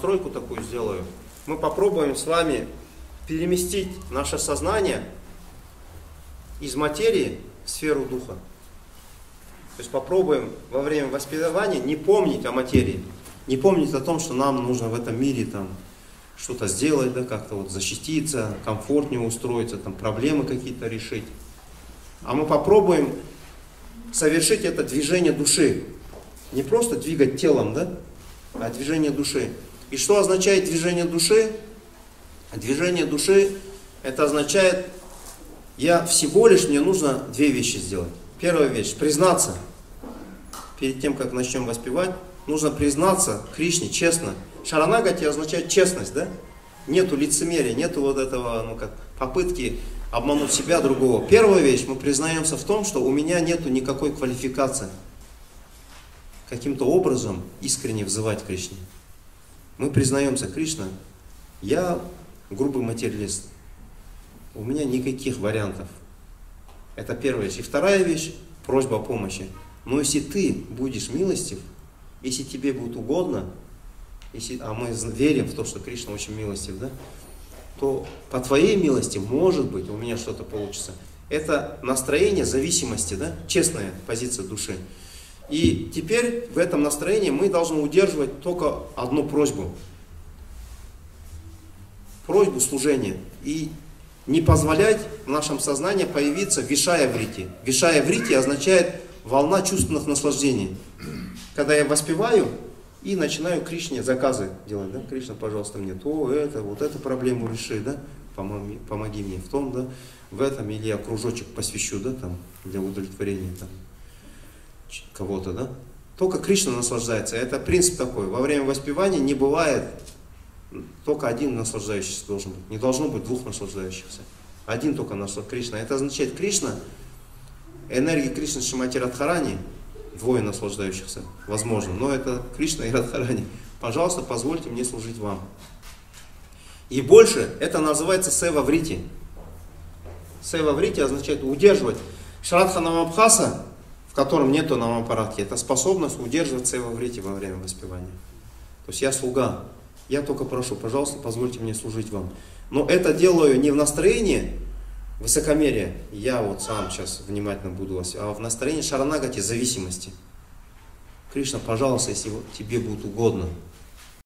стройку такую сделаю. Мы попробуем с вами переместить наше сознание из материи в сферу духа. То есть попробуем во время воспитания не помнить о материи, не помнить о том, что нам нужно в этом мире там что-то сделать, да, как-то вот защититься, комфортнее устроиться, там проблемы какие-то решить. А мы попробуем совершить это движение души. Не просто двигать телом, да, а движение души. И что означает движение души? Движение души, это означает, я всего лишь, мне нужно две вещи сделать. Первая вещь, признаться. Перед тем, как начнем воспевать, нужно признаться Кришне честно. Шаранагати означает честность, да? Нету лицемерия, нету вот этого, ну как, попытки обмануть себя, другого. Первая вещь, мы признаемся в том, что у меня нету никакой квалификации. Каким-то образом искренне взывать Кришне. Мы признаемся, Кришна, я грубый материалист. У меня никаких вариантов. Это первая вещь. И вторая вещь, просьба о помощи. Но если ты будешь милостив, если тебе будет угодно, если, а мы верим в то, что Кришна очень милостив, да, то по твоей милости, может быть, у меня что-то получится. Это настроение зависимости, да, честная позиция души. И теперь в этом настроении мы должны удерживать только одну просьбу. Просьбу служения. И не позволять в нашем сознании появиться вишая врити. Вишая врити означает волна чувственных наслаждений. Когда я воспеваю и начинаю Кришне заказы делать, да, Кришна, пожалуйста, мне то, это, вот эту проблему реши, да, помоги, помоги мне в том, да, в этом, или я кружочек посвящу, да, там, для удовлетворения, там, кого-то, да. Только Кришна наслаждается. Это принцип такой. Во время воспевания не бывает только один наслаждающийся должен быть. Не должно быть двух наслаждающихся. Один только наслаждающийся Кришна. Это означает Кришна, энергия Кришны Шимати Радхарани, двое наслаждающихся, возможно. Но это Кришна и Радхарани. Пожалуйста, позвольте мне служить вам. И больше это называется сева врити. Сева врити означает удерживать. Шрадха Намабхаса, котором нету намапаратки, это способность удерживать сева врити во время воспевания. То есть я слуга, я только прошу, пожалуйста, позвольте мне служить вам. Но это делаю не в настроении высокомерия, я вот сам сейчас внимательно буду вас, а в настроении шаранагати зависимости. Кришна, пожалуйста, если тебе будет угодно,